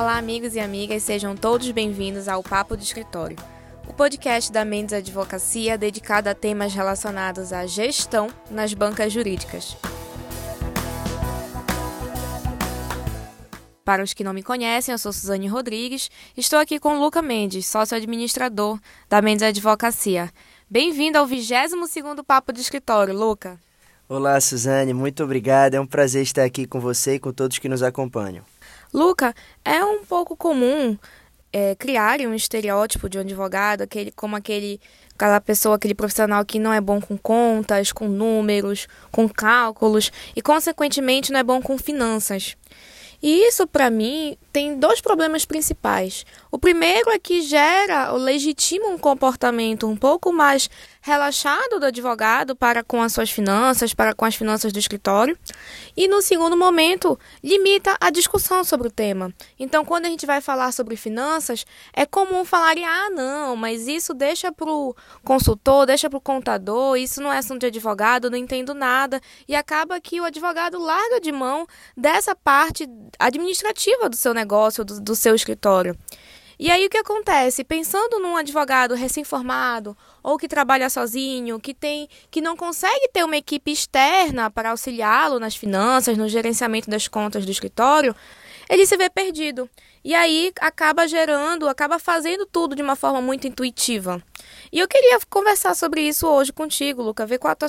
Olá, amigos e amigas, sejam todos bem-vindos ao Papo de Escritório, o podcast da Mendes Advocacia dedicado a temas relacionados à gestão nas bancas jurídicas. Para os que não me conhecem, eu sou Suzane Rodrigues, estou aqui com Luca Mendes, sócio-administrador da Mendes Advocacia. Bem-vindo ao 22º Papo de Escritório, Luca. Olá, Suzane, muito obrigado. É um prazer estar aqui com você e com todos que nos acompanham. Luca, é um pouco comum é, um estereótipo de um advogado, aquele, como aquele, aquela pessoa, aquele profissional que não é bom com contas, com números, com cálculos e, consequentemente, não é bom com finanças. E isso, para mim, tem dois problemas principais. O primeiro é que gera, ou legitima um comportamento um pouco mais relaxado do advogado para com as suas finanças, para com as finanças do escritório. E no segundo momento, limita a discussão sobre o tema. Então, quando a gente vai falar sobre finanças, é comum falar: ah, não, mas isso deixa para o consultor, deixa para o contador, isso não é assunto de advogado, não entendo nada. E acaba que o advogado larga de mão dessa parte administrativa do seu negócio, do, do seu escritório. E aí o que acontece? Pensando num advogado recém-formado ou que trabalha sozinho, que tem que não consegue ter uma equipe externa para auxiliá-lo nas finanças, no gerenciamento das contas do escritório, ele se vê perdido. E aí acaba gerando, acaba fazendo tudo de uma forma muito intuitiva. E eu queria conversar sobre isso hoje contigo, Luca, ver qual a tua,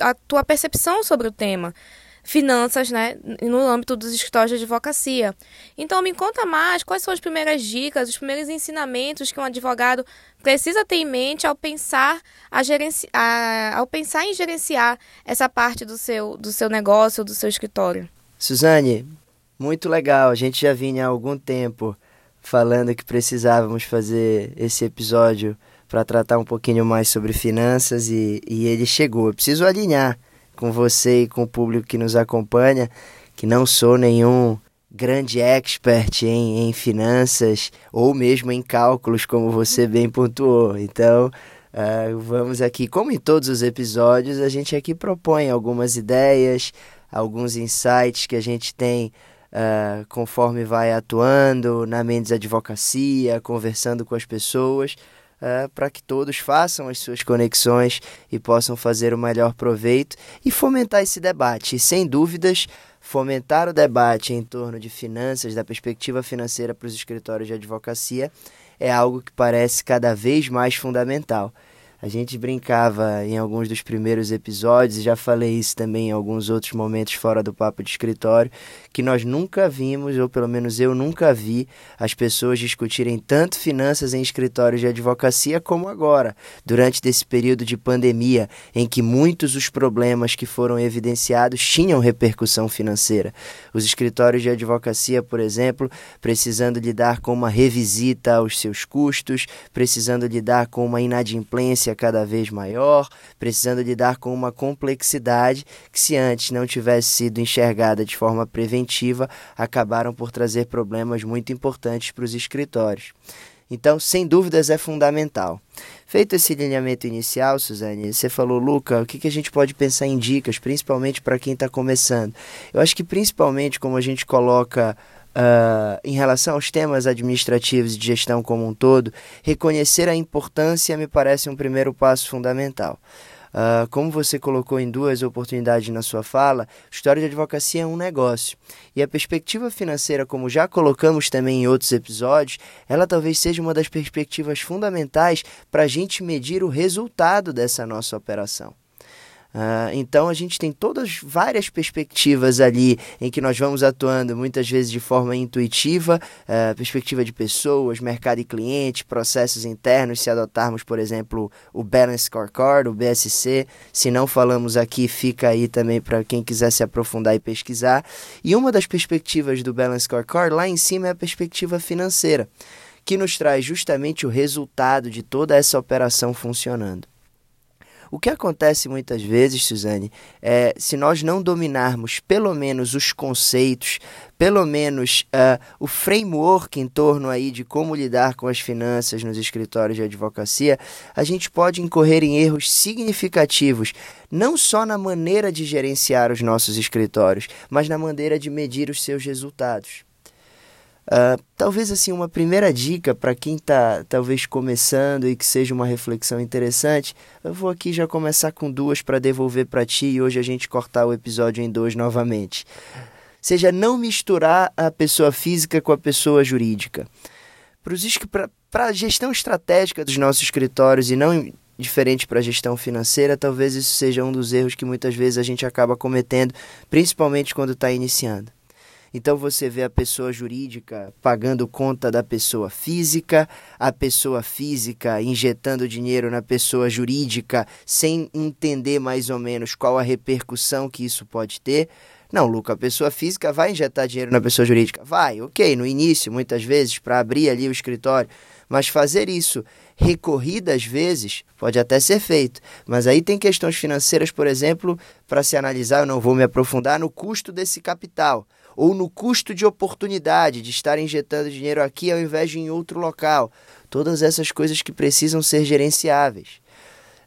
a tua percepção sobre o tema finanças, né, no âmbito dos escritórios de advocacia. Então, me conta mais quais são as primeiras dicas, os primeiros ensinamentos que um advogado precisa ter em mente ao pensar, a gerenci... ao pensar em gerenciar essa parte do seu, do seu negócio, do seu escritório. Suzane, muito legal. A gente já vinha há algum tempo falando que precisávamos fazer esse episódio para tratar um pouquinho mais sobre finanças e, e ele chegou. Eu preciso alinhar com você e com o público que nos acompanha, que não sou nenhum grande expert em, em finanças ou mesmo em cálculos, como você bem pontuou. Então, uh, vamos aqui, como em todos os episódios, a gente aqui propõe algumas ideias, alguns insights que a gente tem uh, conforme vai atuando na Mendes Advocacia, conversando com as pessoas uh, para que todos façam as suas conexões e possam fazer o melhor proveito e fomentar esse debate. E sem dúvidas, fomentar o debate em torno de finanças, da perspectiva financeira para os escritórios de advocacia, é algo que parece cada vez mais fundamental. A gente brincava em alguns dos primeiros episódios, e já falei isso também em alguns outros momentos fora do papo de escritório, que nós nunca vimos, ou pelo menos eu nunca vi, as pessoas discutirem tanto finanças em escritórios de advocacia como agora, durante esse período de pandemia, em que muitos dos problemas que foram evidenciados tinham repercussão financeira. Os escritórios de advocacia, por exemplo, precisando lidar com uma revisita aos seus custos, precisando lidar com uma inadimplência cada vez maior, precisando lidar com uma complexidade que, se antes não tivesse sido enxergada de forma preventiva, acabaram por trazer problemas muito importantes para os escritórios. Então, sem dúvidas, é fundamental. Feito esse alinhamento inicial, Suzane, você falou, Luca, o que a gente pode pensar em dicas, principalmente para quem está começando? Eu acho que, principalmente, como a gente coloca Uh, em relação aos temas administrativos e de gestão como um todo, reconhecer a importância me parece um primeiro passo fundamental. Uh, como você colocou em duas oportunidades na sua fala, história de advocacia é um negócio. E a perspectiva financeira, como já colocamos também em outros episódios, ela talvez seja uma das perspectivas fundamentais para a gente medir o resultado dessa nossa operação. Uh, então a gente tem todas várias perspectivas ali em que nós vamos atuando muitas vezes de forma intuitiva, uh, perspectiva de pessoas, mercado e cliente, processos internos, se adotarmos, por exemplo, o Balance Scorecard, o BSC, se não falamos aqui, fica aí também para quem quiser se aprofundar e pesquisar. E uma das perspectivas do Balance Scorecard lá em cima é a perspectiva financeira, que nos traz justamente o resultado de toda essa operação funcionando. O que acontece muitas vezes, Suzane, é se nós não dominarmos pelo menos os conceitos, pelo menos uh, o framework em torno aí de como lidar com as finanças nos escritórios de advocacia, a gente pode incorrer em erros significativos, não só na maneira de gerenciar os nossos escritórios, mas na maneira de medir os seus resultados. Uh, talvez assim uma primeira dica para quem está talvez começando e que seja uma reflexão interessante. Eu vou aqui já começar com duas para devolver para ti e hoje a gente cortar o episódio em dois novamente. Seja não misturar a pessoa física com a pessoa jurídica. Para a gestão estratégica dos nossos escritórios e não diferente para a gestão financeira, talvez isso seja um dos erros que muitas vezes a gente acaba cometendo, principalmente quando está iniciando. Então você vê a pessoa jurídica pagando conta da pessoa física, a pessoa física injetando dinheiro na pessoa jurídica sem entender mais ou menos qual a repercussão que isso pode ter. Não, Luca, a pessoa física vai injetar dinheiro na pessoa jurídica? Vai, ok, no início, muitas vezes, para abrir ali o escritório. Mas fazer isso recorridas vezes pode até ser feito. Mas aí tem questões financeiras, por exemplo, para se analisar, eu não vou me aprofundar no custo desse capital ou no custo de oportunidade de estar injetando dinheiro aqui ao invés de em outro local. Todas essas coisas que precisam ser gerenciáveis.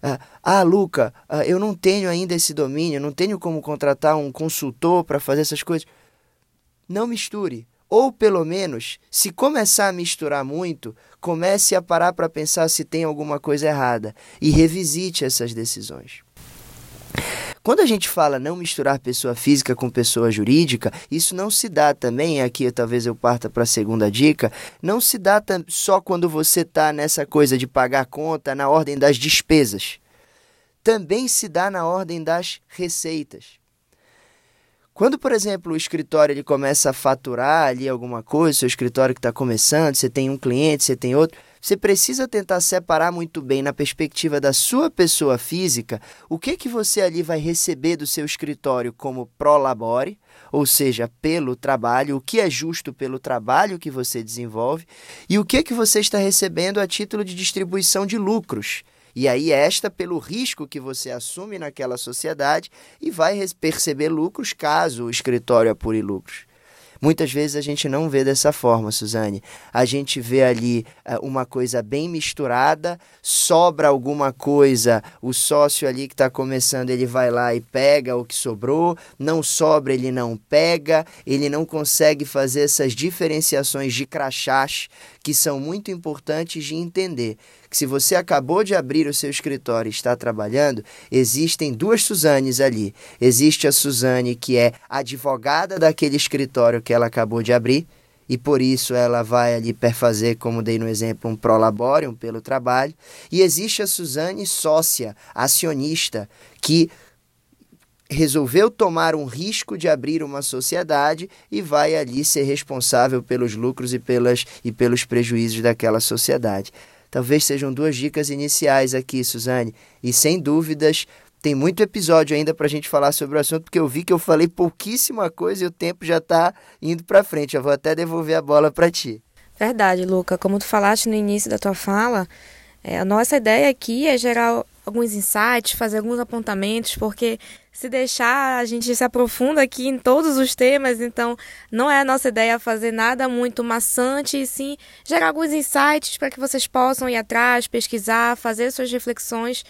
Ah, ah Luca, ah, eu não tenho ainda esse domínio, não tenho como contratar um consultor para fazer essas coisas. Não misture. Ou pelo menos, se começar a misturar muito, comece a parar para pensar se tem alguma coisa errada e revisite essas decisões. Quando a gente fala não misturar pessoa física com pessoa jurídica, isso não se dá também, aqui talvez eu parta para a segunda dica, não se dá só quando você está nessa coisa de pagar conta na ordem das despesas. Também se dá na ordem das receitas. Quando, por exemplo, o escritório ele começa a faturar ali alguma coisa, seu escritório que está começando, você tem um cliente, você tem outro, você precisa tentar separar muito bem na perspectiva da sua pessoa física o que que você ali vai receber do seu escritório como prolabore, ou seja, pelo trabalho, o que é justo pelo trabalho que você desenvolve e o que que você está recebendo a título de distribuição de lucros. E aí esta pelo risco que você assume naquela sociedade e vai perceber lucros caso o escritório apure lucros. Muitas vezes a gente não vê dessa forma, Suzane. A gente vê ali uh, uma coisa bem misturada, sobra alguma coisa, o sócio ali que está começando, ele vai lá e pega o que sobrou, não sobra, ele não pega, ele não consegue fazer essas diferenciações de crachás que são muito importantes de entender que se você acabou de abrir o seu escritório e está trabalhando, existem duas Suzanes ali. Existe a Suzane que é advogada daquele escritório que ela acabou de abrir e por isso ela vai ali perfazer, como dei no exemplo, um prolaborium pelo trabalho. E existe a Suzane sócia, acionista, que resolveu tomar um risco de abrir uma sociedade e vai ali ser responsável pelos lucros e, pelas, e pelos prejuízos daquela sociedade. Talvez sejam duas dicas iniciais aqui, Suzane. E sem dúvidas, tem muito episódio ainda para a gente falar sobre o assunto, porque eu vi que eu falei pouquíssima coisa e o tempo já está indo para frente. Eu vou até devolver a bola para ti. Verdade, Luca. Como tu falaste no início da tua fala, é, a nossa ideia aqui é gerar alguns insights, fazer alguns apontamentos, porque se deixar, a gente se aprofunda aqui em todos os temas, então não é a nossa ideia fazer nada muito maçante, e sim gerar alguns insights para que vocês possam ir atrás, pesquisar, fazer suas reflexões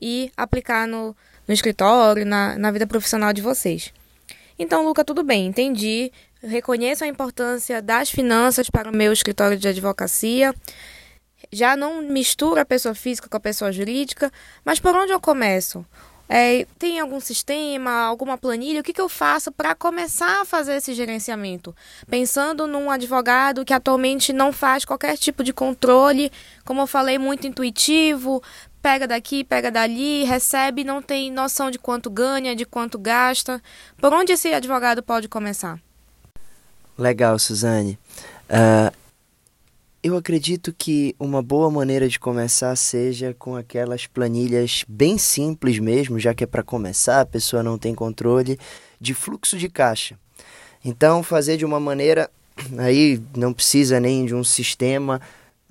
e aplicar no, no escritório, na, na vida profissional de vocês. Então, Luca, tudo bem, entendi. Reconheço a importância das finanças para o meu escritório de advocacia. Já não misturo a pessoa física com a pessoa jurídica, mas por onde eu começo? É, tem algum sistema, alguma planilha? O que, que eu faço para começar a fazer esse gerenciamento? Pensando num advogado que atualmente não faz qualquer tipo de controle, como eu falei, muito intuitivo, pega daqui, pega dali, recebe, não tem noção de quanto ganha, de quanto gasta. Por onde esse advogado pode começar? Legal, Suzane. Uh, eu acredito que uma boa maneira de começar seja com aquelas planilhas bem simples mesmo, já que é para começar, a pessoa não tem controle de fluxo de caixa. Então, fazer de uma maneira aí não precisa nem de um sistema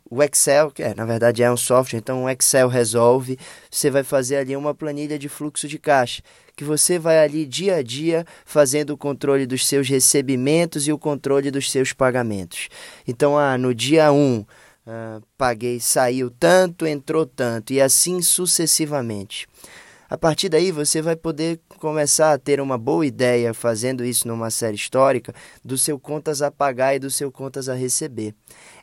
o Excel, que é, na verdade é um software, então o Excel resolve, você vai fazer ali uma planilha de fluxo de caixa, que você vai ali dia a dia fazendo o controle dos seus recebimentos e o controle dos seus pagamentos. Então, ah, no dia 1, um, ah, paguei, saiu tanto, entrou tanto, e assim sucessivamente. A partir daí você vai poder começar a ter uma boa ideia, fazendo isso numa série histórica, do seu contas a pagar e do seu contas a receber.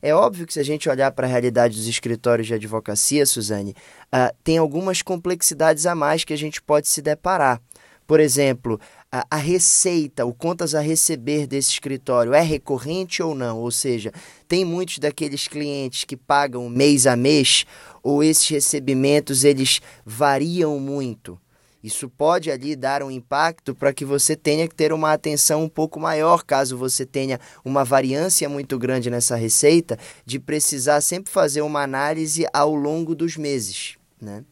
É óbvio que se a gente olhar para a realidade dos escritórios de advocacia, Suzane, uh, tem algumas complexidades a mais que a gente pode se deparar. Por exemplo, a, a, receita, o contas a receber desse escritório é recorrente ou não? Ou seja, tem muitos daqueles clientes que pagam mês a mês ou esses recebimentos eles variam muito? Isso pode ali dar um impacto para que você tenha que ter uma atenção um pouco maior, caso você tenha uma variância muito grande nessa receita, de precisar sempre fazer uma análise ao longo dos meses. Né?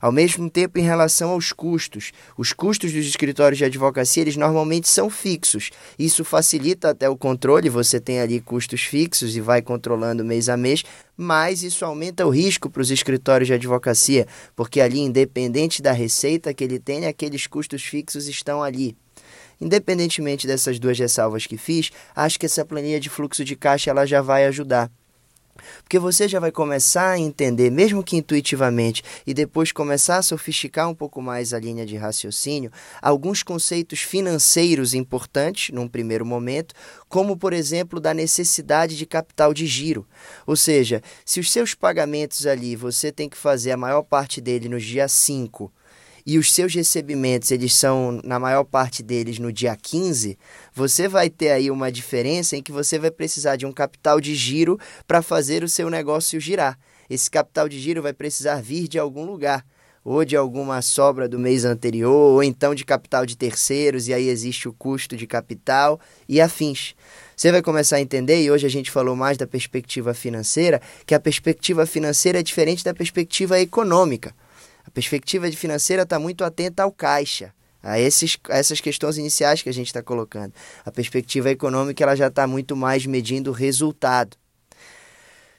Ao mesmo tempo, em relação aos custos, os custos dos escritórios de advocacia, eles normalmente são fixos. Isso facilita até o controle, você tem ali custos fixos e vai controlando mês a mês, mas isso aumenta o risco para os escritórios de advocacia, porque ali, independente da receita que ele tem, aqueles custos fixos estão ali. Independentemente dessas duas ressalvas que fiz, acho que essa planilha de fluxo de caixa ela já vai ajudar. Porque você já vai começar a entender, mesmo que intuitivamente, e depois começar a sofisticar um pouco mais a linha de raciocínio, alguns conceitos financeiros importantes num primeiro momento, como por exemplo da necessidade de capital de giro. Ou seja, se os seus pagamentos ali você tem que fazer a maior parte dele no dia 5 e os seus recebimentos eles são na maior parte deles no dia 15, você vai ter aí uma diferença em que você vai precisar de um capital de giro para fazer o seu negócio girar. Esse capital de giro vai precisar vir de algum lugar, ou de alguma sobra do mês anterior, ou então de capital de terceiros, e aí existe o custo de capital e afins. Você vai começar a entender, e hoje a gente falou mais da perspectiva financeira, que a perspectiva financeira é diferente da perspectiva econômica. A perspectiva financeira está muito atenta ao caixa, a, esses, a essas questões iniciais que a gente está colocando. A perspectiva econômica ela já está muito mais medindo o resultado.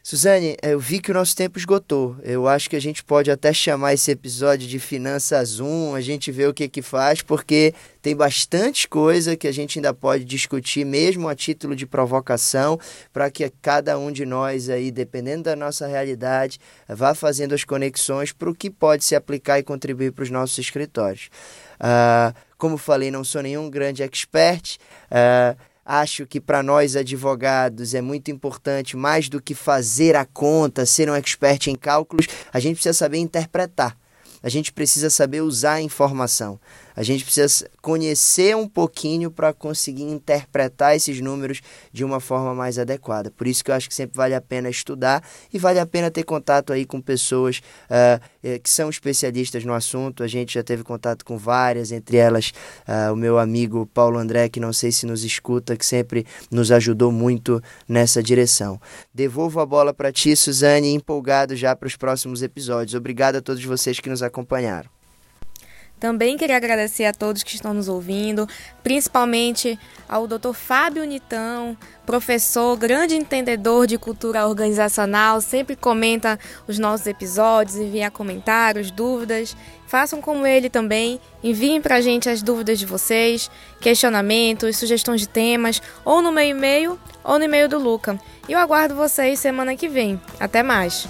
Suzane, eu vi que o nosso tempo esgotou. Eu acho que a gente pode até chamar esse episódio de Finanças 1, a gente vê o que que faz, porque tem bastante coisa que a gente ainda pode discutir, mesmo a título de provocação, para que cada um de nós aí, dependendo da nossa realidade, vá fazendo as conexões para o que pode se aplicar e contribuir para os nossos escritórios. Uh, como falei, não sou nenhum grande expert. Uh, Acho que para nós advogados é muito importante, mais do que fazer a conta, ser um expert em cálculos, a gente precisa saber interpretar. A gente precisa saber usar a informação. A gente precisa conhecer um pouquinho para conseguir interpretar esses números de uma forma mais adequada. Por isso que eu acho que sempre vale a pena estudar e vale a pena ter contato aí com pessoas uh, que são especialistas no assunto. A gente já teve contato com várias, entre elas uh, o meu amigo Paulo André, que não sei se nos escuta, que sempre nos ajudou muito nessa direção. Devolvo a bola para ti, Suzane, empolgado já para os próximos episódios. Obrigado a todos vocês que nos acompanharam. Também queria agradecer a todos que estão nos ouvindo, principalmente ao Dr. Fábio Nitão, professor, grande entendedor de cultura organizacional, sempre comenta os nossos episódios, envia comentários, dúvidas. Façam como ele também, enviem para a gente as dúvidas de vocês, questionamentos, sugestões de temas, ou no meu e-mail ou no e-mail do Luca. E eu aguardo vocês semana que vem. Até mais!